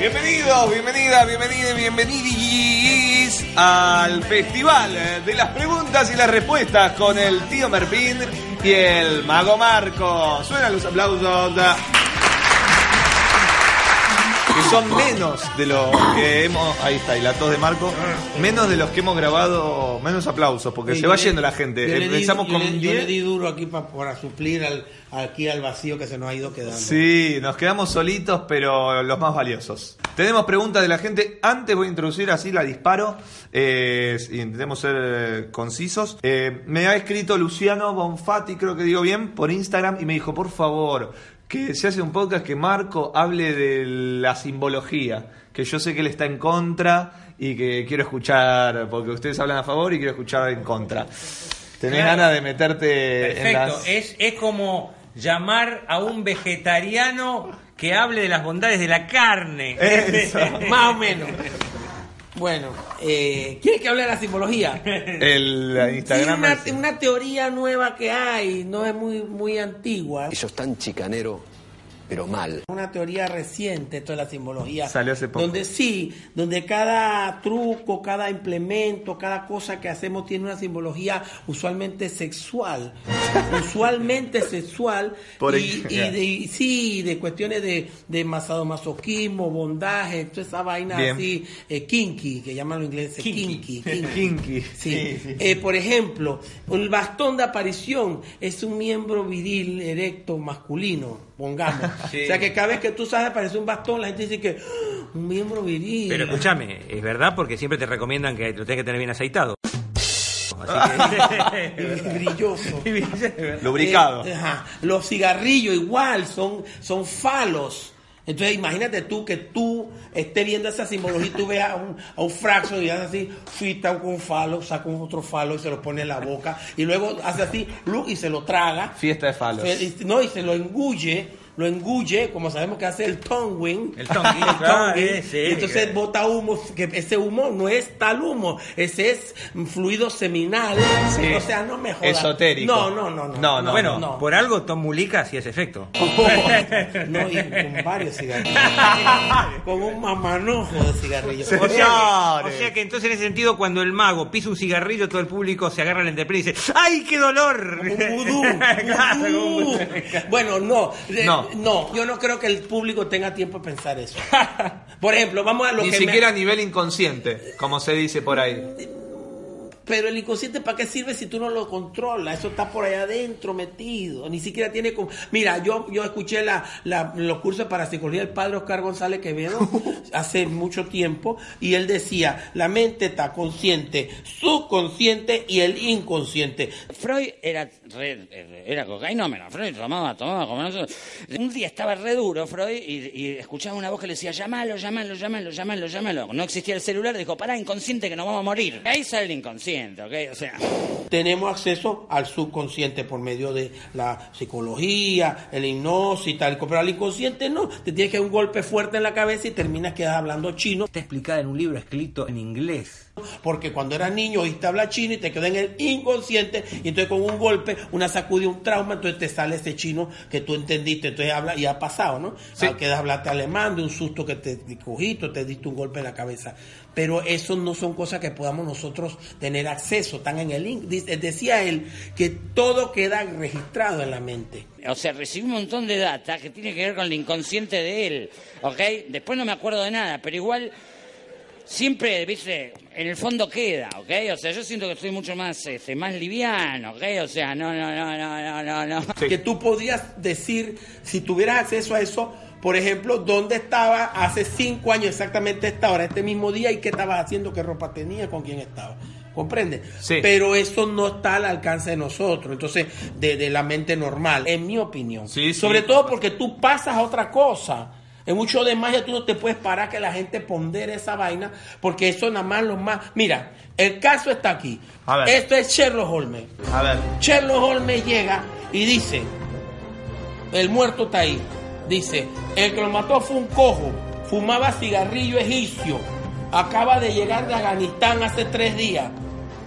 Bienvenidos, bienvenidas, bienvenidos, bienvenidis al Festival de las Preguntas y las Respuestas con el tío Merpín y el Mago Marco. Suenan los aplausos. Son menos de los que hemos. Ahí está, y la tos de Marco. Menos de los que hemos grabado. Menos aplausos, porque Sí, se va le- yendo la gente. yo le di- Empezamos yo con le- yo 10. le di duro aquí pa- para suplir al, aquí al vacío que se nos ha ido quedando. Sí, nos quedamos solitos, pero los más valiosos. Tenemos preguntas de la gente. Antes voy a introducir así la disparo. Eh, y intentemos ser eh, concisos. Eh, me ha escrito Luciano Bonfatti, creo que digo bien, por Instagram y me dijo, por favor, que se hace un podcast que Marco hable de la simbología. Que yo sé que él está en contra y que quiero escuchar, porque ustedes hablan a favor y quiero escuchar en contra. ¿Tenés Claro. ganas de meterte en Perfecto, las... es, es como llamar a un vegetariano que hable de las bondades de la carne. Eso. Más o menos. Bueno, eh, ¿quieres que hable de la simbología? El Sí, Instagram. una, es- una teoría nueva que hay, no es muy, muy antigua. Eso es tan chicanero, pero mal. Una teoría reciente, esto de la simbología. Salió hace poco. Donde sí, donde cada truco, cada implemento, cada cosa que hacemos tiene una simbología usualmente sexual. usualmente sexual. Por y, y ya. de, y sí, de cuestiones de, de masoquismo, bondaje, toda esa vaina Bien. así, eh, kinky, que llaman los ingleses kinky. kinky. Kinky. Sí. Sí, sí. Eh, por ejemplo, el bastón de aparición es un miembro viril erecto masculino, pongamos. Sí. O sea que cada vez que tú sabes aparece un bastón, la gente dice que "Ah, un miembro viril. Pero escúchame, es verdad porque siempre te recomiendan que lo tengas que tener bien aceitado. Así Y brilloso. que... Lubricado. Eh, ajá. Los cigarrillos igual son, son falos. Entonces imagínate tú que tú estés viendo esa simbología y tú veas a un, a un fraxo y haces así, fita con un falo, saca un otro falo y se lo pone en la boca y luego hace así, y se lo traga. Fiesta de falos. Se- y- no, y se lo engulle, lo engulle, como sabemos que hace el tongue wing. El tongue wing, claro, eh, sí, y entonces que- bota humo, que ese humo no es tal humo, ese es fluido seminal. Sí. O sea, no me jodas. Esotérico. No, no, no, no. No, no, bueno, no. por algo Tom Mulica hacía ese efecto. No, y con varios cigarrillos. con un mamanojo de cigarrillos. O sea, o sea que entonces en ese sentido cuando el mago pisa un cigarrillo todo el público se agarra al entrepelo y dice ¡Ay, qué dolor! Un vudú. Claro, como un vudú. vudú. Bueno, no, eh, No. no. yo no creo que el público tenga tiempo de pensar eso. Por ejemplo, vamos a lo Ni que siquiera a nivel inconsciente, como se dice por ahí. Pero el inconsciente, ¿para qué sirve si tú no lo controlas? Eso está por allá adentro metido. Ni siquiera tiene... con- Mira, yo, yo escuché la, la- los cursos para psicología del padre Oscar González Quevedo hace mucho tiempo y él decía, la mente está consciente, subconsciente y el inconsciente. Freud era re- era cocainómeno, Freud tomaba, tomaba como nosotros. Un día estaba re duro Freud y, y escuchaba una voz que le decía, llámalo, llámalo, llámalo, llámalo, llámalo. No existía el celular, dijo, pará, inconsciente que nos vamos a morir. Ahí sale el inconsciente, ¿ok? O sea... tenemos acceso al subconsciente por medio de la psicología, el hipnosis y tal. Pero al inconsciente no. Te tienes que dar un golpe fuerte en la cabeza y terminas quedas hablando chino. Está explicada en un libro escrito en inglés. Porque cuando eras niño oíste hablar chino y te quedó en el inconsciente. Y entonces con un golpe, una sacudida, un trauma, entonces te sale ese chino que tú entendiste. Entonces habla y ha pasado, ¿no? Sí. Ah, Quedas hablarte alemán de un susto que te cogiste, te diste un golpe en la cabeza. Pero eso no son cosas que podamos nosotros tener acceso. Están en el in- dice- Decía él que todo queda registrado en la mente. O sea, recibí un montón de data que tiene que ver con el inconsciente de él, ¿ok? Después no me acuerdo de nada, pero igual siempre, viste, en el fondo queda, ¿ok? O sea, yo siento que estoy mucho más, este, más liviano, ¿ok? O sea, no, no, no, no, no, no, no. Sí. Que tú podrías decir, si tuvieras acceso a eso, por ejemplo, dónde estaba hace cinco años exactamente a esta hora, este mismo día, y qué estabas haciendo, qué ropa tenía, con quién estaba. ¿Comprende? Sí. Pero eso no está al alcance de nosotros, entonces, de, de la mente normal, en mi opinión. Sí, sí. Sobre todo porque tú pasas a otra cosa. En un show de magia tú no te puedes parar que la gente pondere esa vaina, porque eso nada más lo más... Mira, el caso está aquí. A ver. Esto es Sherlock Holmes. A ver. Sherlock Holmes llega y dice, el muerto está ahí. Dice, el que lo mató fue un cojo, fumaba cigarrillo egipcio, acaba de llegar de Afganistán hace tres días.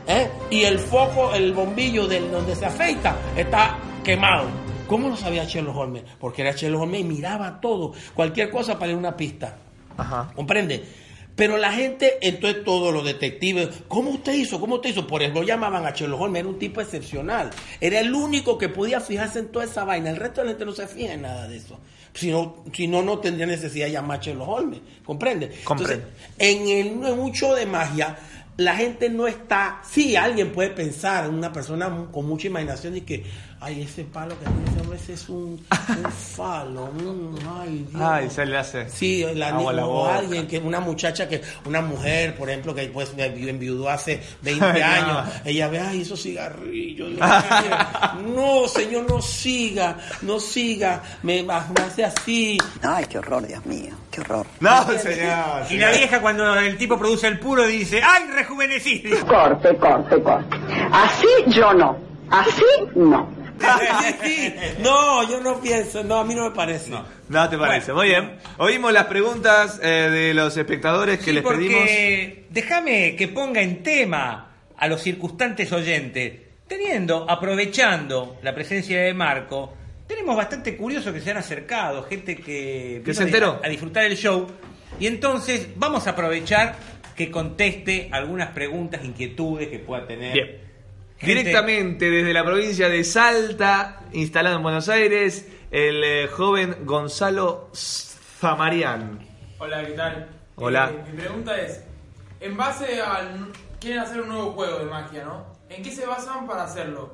¿eh? Y el foco, el bombillo del donde se afeita está quemado. ¿Cómo lo sabía Sherlock Holmes? Porque era Sherlock Holmes y miraba todo, cualquier cosa para ir a una pista. Ajá. ¿Comprende? Pero la gente, entonces todos los detectives, ¿cómo usted hizo? ¿Cómo usted hizo? Por eso lo llamaban a Sherlock Holmes, era un tipo excepcional. Era el único que podía fijarse en toda esa vaina. El resto de la gente no se fija en nada de eso. Si no, si no, no tendría necesidad de llamar a Sherlock Holmes. ¿Comprende? Comprendo. Entonces, en, el, en un show de magia, la gente no está. Sí, alguien puede pensar en una persona con mucha imaginación y que, ay, ese palo que tiene ese hombre ese es un, un falo. un- ay, Dios. Ay, se le hace. Sí, la, agua la boca. alguien que una muchacha que una mujer, por ejemplo, que pues me enviudó hace 20 Ay, no. años, ella ve, ay, esos cigarrillos. Dios mío". no, señor, no siga, no siga, me, me hace así. Ay, qué horror, Dios mío, qué horror. No, señor. Y la vieja cuando el tipo produce el puro dice, ¡ay, rejuvenecí! Corte, corte, corte. Así yo no. Así no. No, yo no pienso, no, a mí no me parece. No te parece. Muy bien. Oímos las preguntas eh, de los espectadores que Sí, les pedimos. porque déjame que ponga en tema a los circunstantes oyentes, teniendo, aprovechando la presencia de Marco, tenemos bastante curiosos que se han acercado, gente que, Que se enteró. A, a disfrutar el show, y entonces vamos a aprovechar que conteste algunas preguntas, inquietudes que pueda tener. Bien. Gente- Directamente desde la provincia de Salta, instalado en Buenos Aires, el eh, joven Gonzalo Zamarian. Hola, ¿qué tal? Hola. Eh, mi pregunta es, en base al... Quieren hacer un nuevo juego de magia, ¿no? ¿En qué se basan para hacerlo?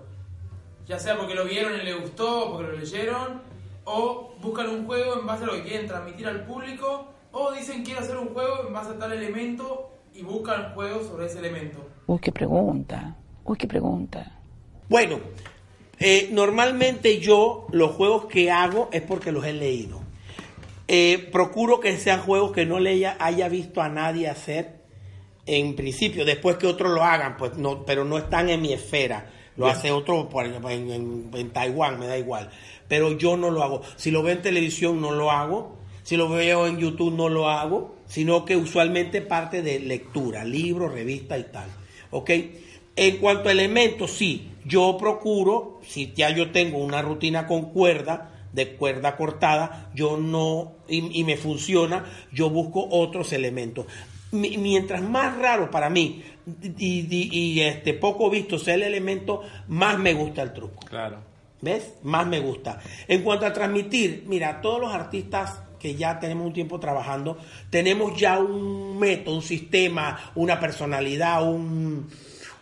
Ya sea porque lo vieron y les gustó, porque lo leyeron, o buscan un juego en base a lo que quieren transmitir al público, o dicen quiero hacer un juego en base a tal elemento y buscan juegos sobre ese elemento. Uy, qué pregunta. Uy, qué pregunta. Bueno, eh, normalmente yo los juegos que hago es porque los he leído. Eh, procuro que sean juegos que no le haya, haya visto a nadie hacer en principio, después que otros lo hagan, pues no, pero no están en mi esfera. Lo Bien. hace otro por ejemplo, en, en- en Taiwán, me da igual. Pero yo no lo hago. Si lo veo en televisión, no lo hago. Si lo veo en YouTube, no lo hago. Sino que usualmente parte de lectura, libros, revistas y tal. ¿Ok? En cuanto a elementos, sí. Yo procuro, si ya yo tengo una rutina con cuerda, de cuerda cortada, yo no, y, y me funciona, yo busco otros elementos. Mi- mientras más raro para mí y, y- y, este poco visto sea el elemento, más me gusta el truco. Claro. ¿Ves? Más me gusta. En cuanto a transmitir, mira, todos los artistas que ya tenemos un tiempo trabajando, tenemos ya un método, un sistema, una personalidad, un,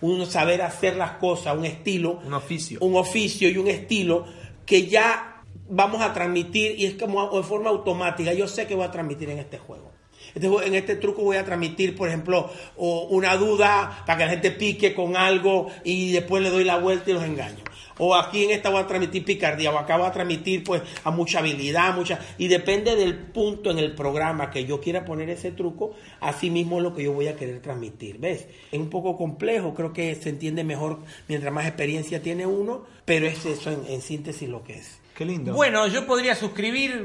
un saber hacer las cosas, un estilo. Un oficio. Un oficio y un estilo que ya vamos a transmitir y es como de forma automática. Yo sé que voy a transmitir en este juego. Este en este truco voy a transmitir, por ejemplo, una duda para que la gente pique con algo y después le doy la vuelta y los engaño. O aquí en esta voy a transmitir picardía, o acá voy a transmitir pues a mucha habilidad, mucha... Y depende del punto en el programa que yo quiera poner ese truco, así mismo es lo que yo voy a querer transmitir. ¿Ves? Es un poco complejo, creo que se entiende mejor mientras más experiencia tiene uno, pero es eso en, en síntesis lo que es. Qué lindo. Bueno, yo podría suscribir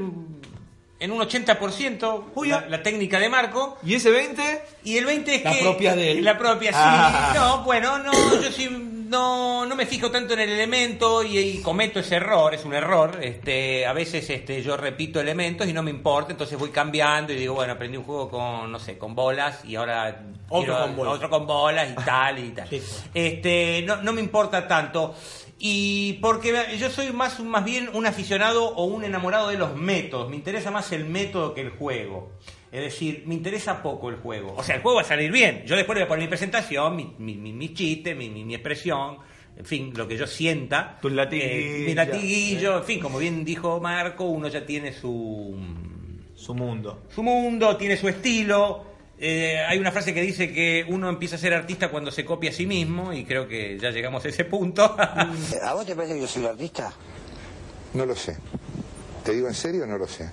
en un 80% la, la técnica de Marco. ¿Y ese 20? Y el 20 es La que... propia de él. La propia, sí. Ah. No, bueno, no, yo sí no, no me fijo tanto en el elemento y, y cometo ese error, es un error. Este, a veces este, yo repito elementos y no me importa, entonces voy cambiando y digo, bueno, aprendí un juego con, no sé, con bolas y ahora Otro quiero con bolas. otro con bolas y tal y tal. Sí. Este, no, no me importa tanto. Y porque yo soy más, más bien un aficionado o un enamorado de los métodos. Me interesa más el método que el juego. Es decir, me interesa poco el juego. O sea, el juego va a salir bien. Yo después le voy a poner mi presentación, mi, mi, mi, mi chiste, mi, mi, mi expresión, en fin, lo que yo sienta. Latiguillos. Eh, mi latiguillo, en fin, como bien dijo Marco, uno ya tiene su, Su mundo. su mundo, tiene su estilo. Eh, hay una frase que dice que uno empieza a ser artista cuando se copia a sí mismo y creo que ya llegamos a ese punto. ¿A vos te parece que yo soy un artista? No lo sé. ¿Te digo en serio? No lo sé.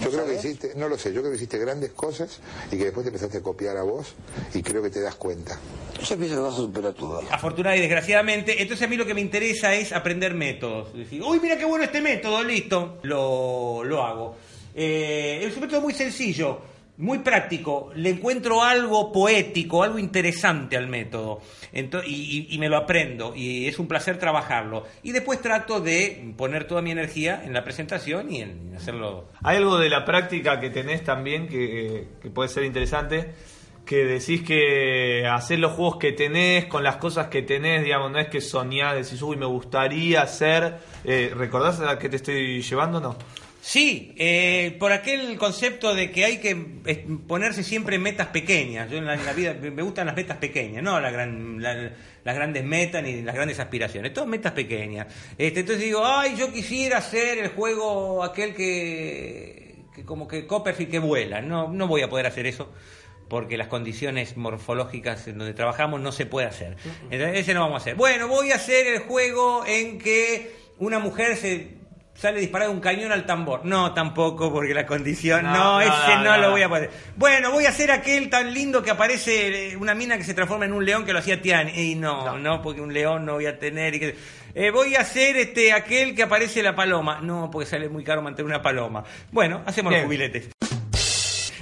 Yo creo que hiciste, no lo sé, yo creo que hiciste grandes cosas y que después te empezaste a copiar a vos y creo que te das cuenta. Yo pienso que vas a superar todo. Afortunadamente y desgraciadamente, entonces a mí lo que me interesa es aprender métodos. Decir, uy, mira qué bueno este método, listo, lo, lo hago. Eh, es un método muy sencillo, muy práctico. Le encuentro algo poético, algo interesante al método. Ento- y, y- me lo aprendo. Y es un placer trabajarlo. Y después trato de poner toda mi energía en la presentación y en hacerlo. Hay algo de la práctica que tenés también que, que puede ser interesante, que decís que hacer los juegos que tenés, con las cosas que tenés, digamos, no es que soñás, decís, uy, me gustaría hacer, eh, ¿recordás a qué te estoy llevando no? Sí, eh, por aquel concepto de que hay que ponerse siempre metas pequeñas. Yo en la, en la vida me me gustan las metas pequeñas, no la gran- la- las grandes metas ni las grandes aspiraciones, todas metas pequeñas. Este, entonces digo, ay, yo quisiera hacer el juego aquel que, que como que Copperfield que vuela. No, no voy a poder hacer eso porque las condiciones morfológicas en donde trabajamos no se puede hacer. Entonces, ese no vamos a hacer. Bueno, voy a hacer el juego en que una mujer se sale disparada un cañón al tambor. No, tampoco, porque la condición... No, No, no, ese no, no, lo voy a poder. Bueno, voy a hacer aquel tan lindo que aparece eh, una mina que se transforma en un león que lo hacía Tian. Y no, no, porque un león no voy a tener. Y que, Eh, voy a hacer este aquel que aparece la paloma. No, porque sale muy caro mantener una paloma. Bueno, hacemos Bien. los jubiletes.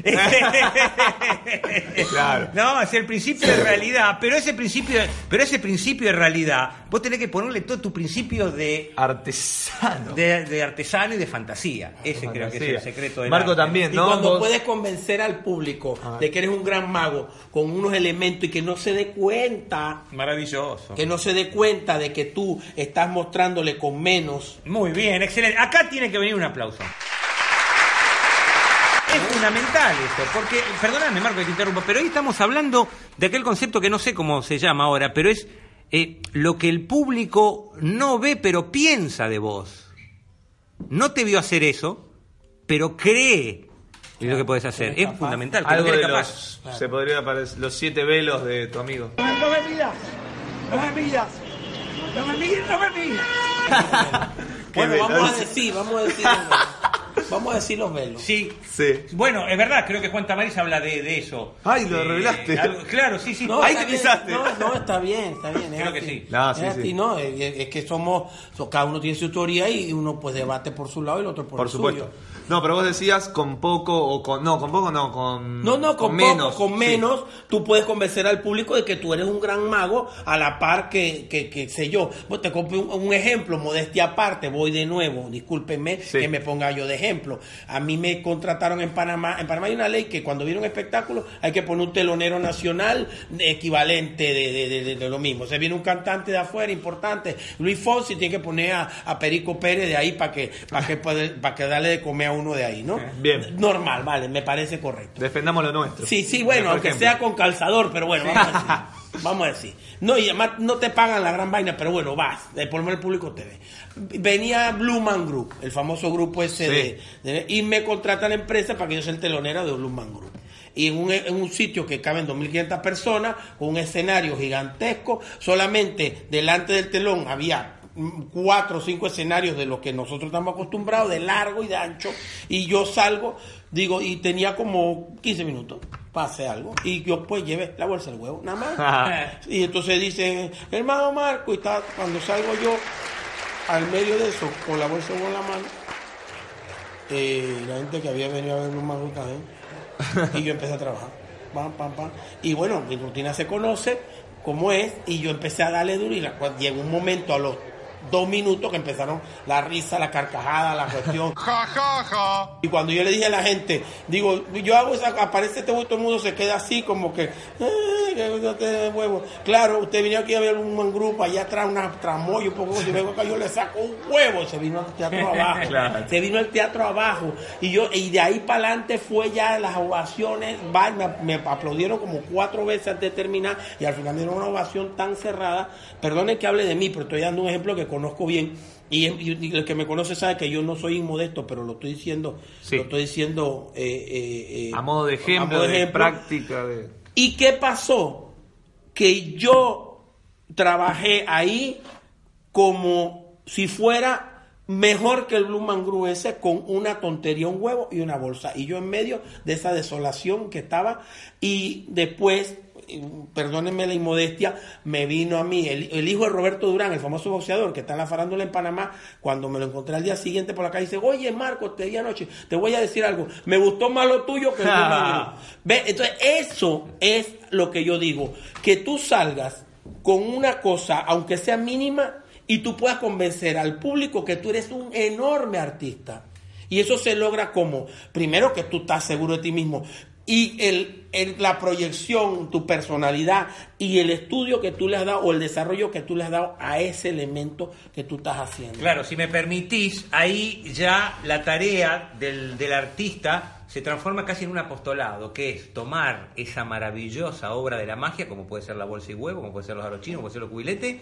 Claro. No, es el principio de realidad, pero ese principio, pero ese principio de realidad, vos tenés que ponerle todo tu principio de Artesano. de, de artesano y de fantasía. Ese creo que es el secreto de Marco también, Y ¿no? cuando Vos- puedes convencer al público de que eres un gran mago con unos elementos y que no se dé cuenta, Maravilloso. que no se dé cuenta de que tú estás mostrándole con menos. Muy bien, excelente. Acá tiene que venir un aplauso. Es fundamental eso, porque, perdóname Marco que te interrumpa, pero hoy estamos hablando de aquel concepto que no sé cómo se llama ahora, pero es eh, lo que el público no ve pero piensa de vos. No te vio hacer eso, pero cree lo que puedes hacer. Es fundamental. que Algo de capaz. los, se podría parecer, los siete velos de tu amigo. No me miras, no me miras, no me miras, no me miras. Bueno, vamos a decir, vamos a decir. Vamos a decir los velos. Sí. Sí. Bueno, es verdad, creo que Juan Tamariz habla de, de eso. Ay, lo Eh, revelaste. algo- claro, sí, sí. No, Ahí te pisaste. No, no, está bien, está bien. es Creo que sí. No, Es sí, así, sí. no, es, es que somos, so- cada uno tiene su teoría y uno pues debate por su lado y el otro por, Por el supuesto. suyo. No, pero vos decías con poco o con. No, con poco no, con. No, no, con, menos. poco, con sí. menos, tú puedes convencer al público de que tú eres un gran mago a la par que, que, que sé yo. Pues te compro un, un ejemplo, modestia aparte, voy de nuevo, discúlpenme Sí. que me ponga yo de ejemplo. A mí me contrataron en Panamá, en Panamá hay una ley que cuando viene un espectáculo hay que poner un telonero nacional equivalente de, de- de- de- de lo mismo. Se viene un cantante de afuera importante, Luis Fonsi tiene que poner a, a Perico Pérez de ahí para que, para que, para que darle de comer a uno de ahí, ¿no? Bien. Normal, vale, me parece correcto. Defendamos lo nuestro. Sí, sí, bueno, aunque ejemplo. sea con calzador, pero bueno, vamos a decir. Vamos a decir. No, y además no te pagan la gran vaina, pero bueno, vas. eh, Por lo menos el público te ve. Venía Blue Man Group, el famoso grupo ese de, de- Y me contrata la empresa para que yo sea el telonero de Man Group. Y en un, en un sitio que caben 2.500 personas, con un escenario gigantesco, solamente delante del telón había cuatro o cinco escenarios de los que nosotros estamos acostumbrados, de largo y de ancho, y yo salgo, digo, y tenía como 15 minutos hacer algo, y yo pues llevé la bolsa del huevo, nada más. y entonces dicen, hermano Marco, y está, cuando salgo yo al medio de eso, con la bolsa de huevo en la mano, eh, la gente que había venido a ver un mago y yo empecé a trabajar. Pam, pam, pam. Y bueno, mi rutina se conoce como es y yo empecé a darle duro y la, llegó un momento a los dos minutos que empezaron la risa, la carcajada, la cuestión. Y cuando yo le dije a la gente, digo, yo hago esa, aparece este huevo todo el mundo se queda así como que, "Ay, que no te huevo. Claro, usted vino aquí a ver un buen grupo, allá atrás una tramoya, un poco, si vengo acá yo le saco un huevo, se vino al teatro abajo. Claro. Se vino al teatro abajo. Y yo, y de ahí para adelante fue ya las ovaciones, va, me, me aplaudieron como cuatro veces antes de terminar, y al final dieron una ovación tan cerrada. Perdonen que hable de mí, pero estoy dando un ejemplo que conozco bien. Y, y- el que me conoce sabe que yo no soy inmodesto, pero lo estoy diciendo, Sí. lo estoy diciendo eh, eh, eh, A modo de ejemplo, a modo de, ejemplo. práctica. De... ¿Y qué pasó? Que yo trabajé ahí como si fuera mejor que el Blue Man Group ese con una tontería, un huevo y una bolsa. Y yo en medio de esa desolación que estaba y después, perdónenme la inmodestia, me vino a mí el, el hijo de Roberto Durán, el famoso boxeador que está en la farándula en Panamá, cuando me lo encontré al día siguiente por la calle, dice, oye Marco, te vi anoche, te voy a decir algo, me gustó más lo tuyo que Man Group". ¿Ve? Entonces eso es lo que yo digo, que tú salgas con una cosa, aunque sea mínima, y tú puedas convencer al público que tú eres un enorme artista. Y eso se logra como, primero que tú estás seguro de ti mismo y el, el- la proyección, tu personalidad y el estudio que tú le has dado o el desarrollo que tú le has dado a ese elemento que tú estás haciendo. Claro, si me permitís, ahí ya la tarea del, del artista se transforma casi en un apostolado, que es tomar esa maravillosa obra de la magia, como puede ser la bolsa y huevo, como puede ser los arochinos, como puede ser los cubiletes,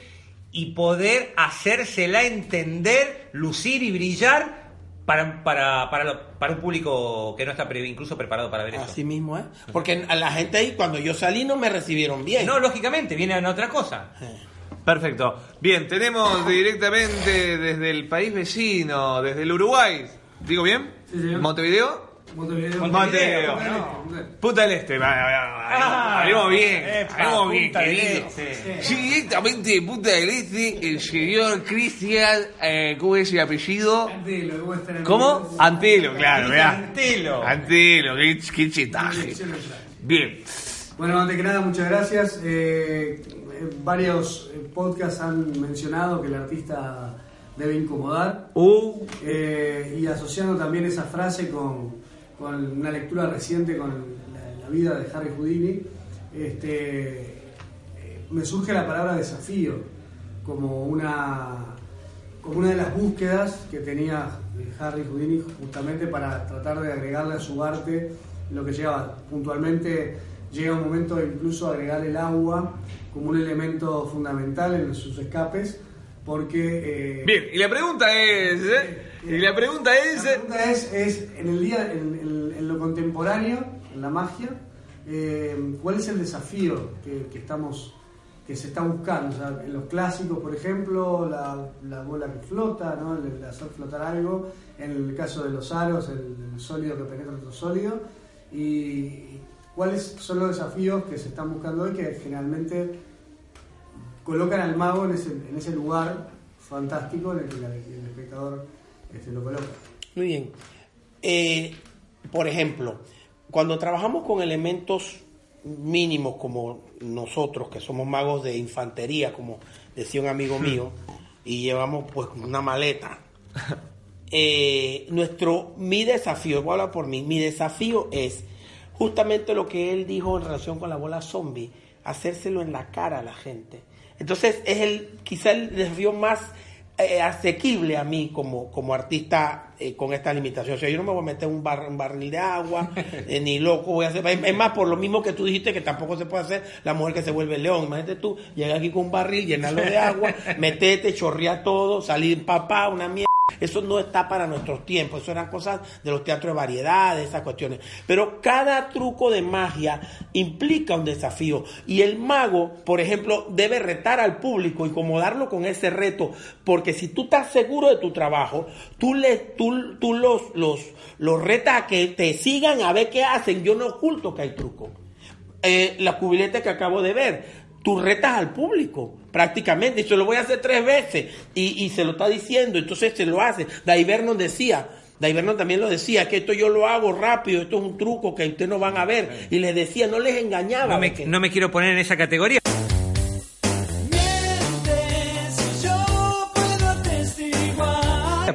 y poder hacérsela entender, lucir y brillar para, para, para, lo- para un público que no está pre- incluso preparado para ver eso. Así mismo es. Porque a la gente ahí, cuando yo salí, no me recibieron bien. No, lógicamente, viene en otra cosa. Perfecto. Bien, tenemos directamente desde el país vecino, desde el Uruguay. ¿Digo bien? ¿Montevideo? Montevideo. Montevideo. Punta del Este. Hablemos bien. Hablemos bien, querido. Este. Sí, directamente de Punta del Este, el señor Cristian, eh, ¿cómo es el apellido? Antelo, ¿cómo. Antelo, claro. Antelo. Antelo, qué, qué chetaje. Bien. Bueno, antes que nada, muchas gracias. Eh, eh, varios podcasts han mencionado que el artista debe incomodar. Uh. Eh, y asociando también esa frase con, con una lectura reciente con la, la vida de Harry Houdini, este, eh, me surge la palabra desafío como una, como una de las búsquedas que tenía eh, Harry Houdini justamente para tratar de agregarle a su arte lo que llegaba. Puntualmente llega un momento de incluso agregar el agua como un elemento fundamental en sus escapes porque... eh, Bien, y la pregunta es. ¿eh? Y la pregunta es. la pregunta es, es, en el día, en, contemporáneo, en la magia, eh, ¿cuál es el desafío que, estamos, que se está buscando? En los clásicos, por ejemplo, la, la bola que flota, ¿no? el, hacer flotar algo. En el caso de los aros, el, sólido que penetra otro sólido. Y cuáles son los desafíos que se están buscando hoy que generalmente colocan al mago en ese, lugar fantástico en el que el espectador este, lo coloca. Muy bien. Eh, por ejemplo, cuando trabajamos con elementos mínimos como nosotros, que somos magos de infantería, como decía un amigo mío, y llevamos pues una maleta, eh, nuestro, mi desafío, voy a hablar por mí, mi desafío es justamente lo que él dijo en relación con la bola zombie, hacérselo en la cara a la gente. Entonces es el quizá el desafío más eh, asequible a mí como, como artista eh, con esta limitación. O sea, yo no me voy a meter un, bar- un barril de agua, eh, ni loco voy a hacer. Es, es más, por lo mismo que tú dijiste que tampoco se puede hacer la mujer que se vuelve león. Imagínate tú, llegar aquí con un barril, llenarlo de agua, meterte, chorrear todo, salir papá, una mierda. Eso no está para nuestros tiempos, eso eran cosas de los teatros de variedades, esas cuestiones. Pero cada truco de magia implica un desafío. Y el mago, por ejemplo, debe retar al público, incomodarlo con ese reto. Porque si tú estás seguro de tu trabajo, tú, le, tú, tú los, los, los retas a que te sigan a ver qué hacen. Yo no oculto que hay truco. Eh, la cubilete que acabo de ver, tú retas al público prácticamente, y se lo voy a hacer tres veces, y, y se lo está diciendo, entonces se lo hace. Dai Vernon decía, Dai Vernon también lo decía, que esto yo lo hago rápido, esto es un truco que ustedes no van a ver, y les decía, no les engañaba. No me, no me quiero poner en esa categoría.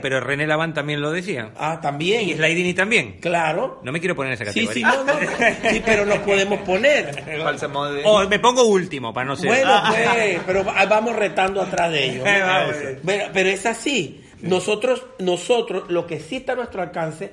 Pero René Laván también lo decía. Ah, también. Y Slaidini también. Claro. No me quiero poner en esa Sí, categoría. sí, no, no. Sí, pero nos podemos poner. Falsa modelo. O me pongo último para no ser. Bueno, pues, pero va- vamos retando atrás de ellos. Pero, pero es así. Nosotros, nosotros, lo que sí está a nuestro alcance,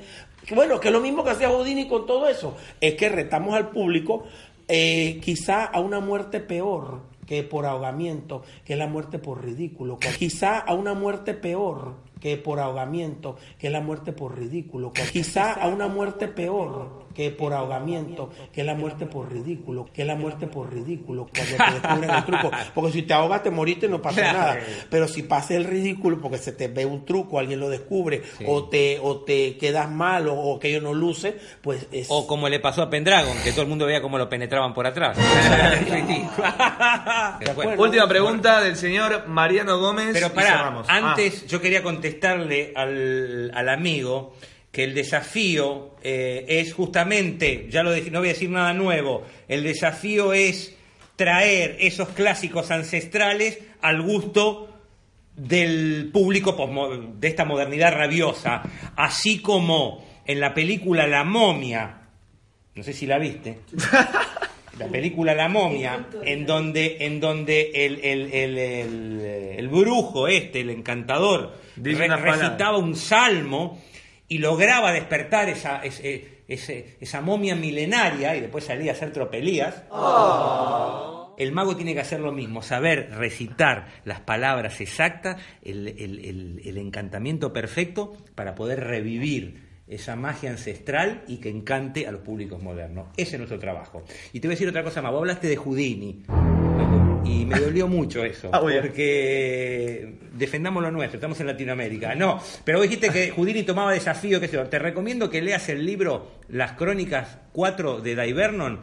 bueno, que es lo mismo que hacía Houdini con todo eso, es que retamos al público eh, quizá a una muerte peor que por ahogamiento, que es la muerte por ridículo. Quizá a una muerte peor que por ahogamiento, que es la muerte por ridículo. Quizá a una muerte peor que por ahogamiento, que es la muerte por ridículo, que es la muerte por ridículo, cuando te descubren el truco. Porque si te ahogas, te moriste, no pasa nada. Pero si pasa el ridículo, porque se te ve un truco, alguien lo descubre, o te o te quedas mal, o, o que ello no luce, pues es... O como le pasó a Pendragon, que todo el mundo veía cómo lo penetraban por atrás. Última pregunta del señor Mariano Gómez. Pero y pará, cerramos. Ah. antes yo quería contestarle al, al amigo que el desafío eh, es justamente, ya lo no voy a decir nada nuevo, el desafío es traer esos clásicos ancestrales al gusto del público de esta modernidad rabiosa, así como en la película La momia, no sé si la viste, la película La momia, en donde, en donde el, el- el- el- el brujo este, el encantador, recitaba un salmo y lograba despertar esa, ese- ese- esa momia milenaria y después salía a hacer tropelías. El mago tiene que hacer lo mismo, saber recitar las palabras exactas, el, el- el- el encantamiento perfecto para poder revivir esa magia ancestral y que encante a los públicos modernos. Ese es nuestro trabajo. Y te voy a decir otra cosa más. Vos hablaste de Houdini. Y me dolió mucho eso, Ah, porque defendamos lo nuestro, estamos en Latinoamérica. No, pero vos dijiste que Houdini tomaba desafío, qué sé yo. Te recomiendo que leas el libro Las Crónicas 4 de Dai Vernon,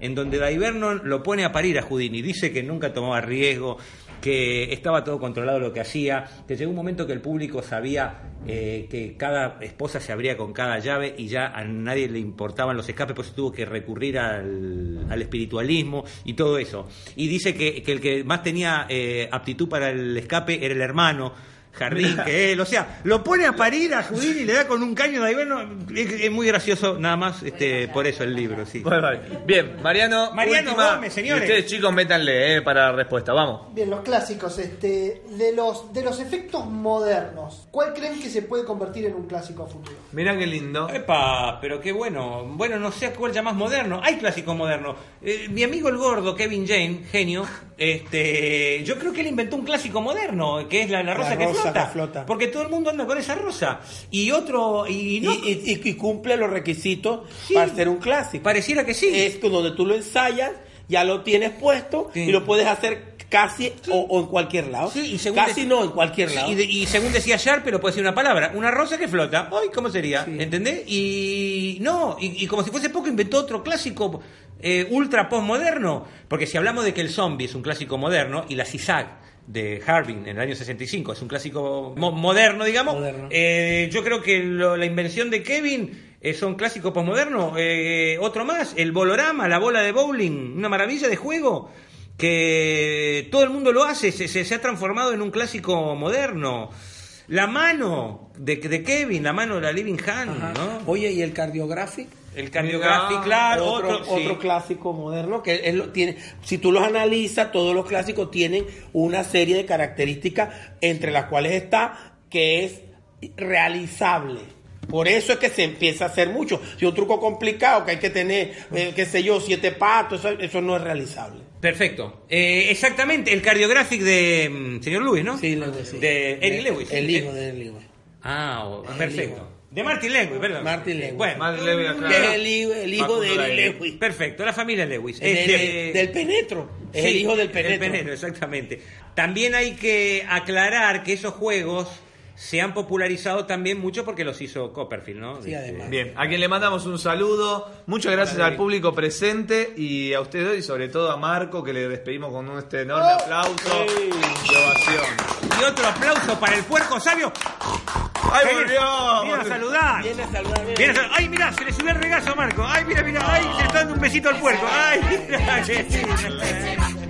en donde Dai Vernon lo pone a parir a Houdini. Dice que nunca tomaba riesgo, que estaba todo controlado lo que hacía, que llegó un momento que el público sabía eh, que cada esposa se abría con cada llave y ya a nadie le importaban los escapes, pues tuvo que recurrir al, al espiritualismo y todo eso. Y dice que, que el que más tenía eh, aptitud para el escape era el hermano. Jardín que él, o sea, lo pone a parir a Houdini y le da con un caño de Iberno, es, es muy gracioso, nada más, este, por eso el libro, sí. Bueno, vale. Bien, Mariano. Mariano última. Gómez, señores. Y ustedes, chicos, métanle eh, para la respuesta. Vamos. Bien, los clásicos, este, de los de los efectos modernos, ¿cuál creen que se puede convertir en un clásico a futuro? Mirá qué lindo. Epa, pero qué bueno. Bueno, no sé a cuál más moderno. Hay clásicos modernos. Eh, mi amigo el gordo, Kevin Jane, genio, este, yo creo que él inventó un clásico moderno, que es la, la rosa, que, rosa flota, que flota. Porque todo el mundo anda con esa rosa. Y otro, y no. y, y- y cumple los requisitos para ser un clásico. Pareciera que sí. Es donde tú lo ensayas, ya lo tienes puesto y lo puedes hacer casi o, o en cualquier lado. Sí, y según casi no, en cualquier Sí, lado. Y, de- y según decía Sharp, pero puede ser una palabra. Una rosa que flota. Ay, ¿cómo sería? ¿Entendés? Y no, y, y como si fuese poco, inventó otro clásico eh, ultra postmoderno. Porque si hablamos de que el zombie es un clásico moderno y la CISAC de Harbin en el año 65 es un clásico mo- moderno, digamos, eh, yo creo que lo- la invención de Kevin eh, son clásicos postmodernos. Eh, otro más, el bolorama, la bola de bowling, una maravilla de juego que todo el mundo lo hace, se, se- se ha transformado en un clásico moderno. La mano de, de Kevin, la mano de la Living Hand, ¿no? Oye, ¿y el cardiographic? El cardiographic, claro, otro, otro, sí. otro clásico moderno que lo tiene. Si tú los analizas, todos los clásicos tienen una serie de características entre las cuales está que es realizable. Por eso es que se empieza a hacer mucho. Si un truco complicado que hay que tener, eh, qué sé yo, siete patos, eso, eso no es realizable. Perfecto. Eh, exactamente, el cardiographic de mm, señor Lewis, ¿no? Sí, sí. De Eric Lewis. El sí. hijo de Lewis. Ah, perfecto. De Martin Lewis, ¿verdad? Martin Lewis. Bueno, Martin Lewis, acá. Que es el hijo, el de Lewis. Perfecto, la familia Lewis. Del- del penetro. Es el Sí, hijo del penetro. penetro, exactamente. También hay que aclarar que esos juegos se han popularizado también mucho porque los hizo Copperfield, ¿no? Sí, Este, además. Bien, a quien le mandamos un saludo. Muchas gracias al público presente y a ustedes y sobre todo a Marco que le despedimos con este enorme aplauso y ovación. Y otro aplauso para el puerco sabio. ¡Ay, volvió! Viene a saludar. Viene a saludar. Viene a saludar. Ay, mira, se le subió el regazo a Marco. Ay, mira, mira. Ay, se le está dando un besito al puerco. Ay, mira.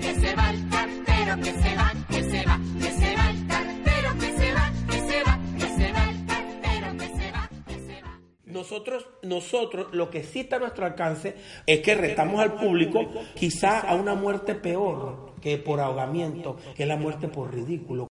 que se va el cartero, que se va, que se va, que se va el cartero, que se va, que se va, que se va el cartero, que se va, que se va. Nosotros, nosotros, lo que sí está a nuestro alcance es que retamos al público quizá a una muerte peor que por ahogamiento, que es la muerte por ridículo.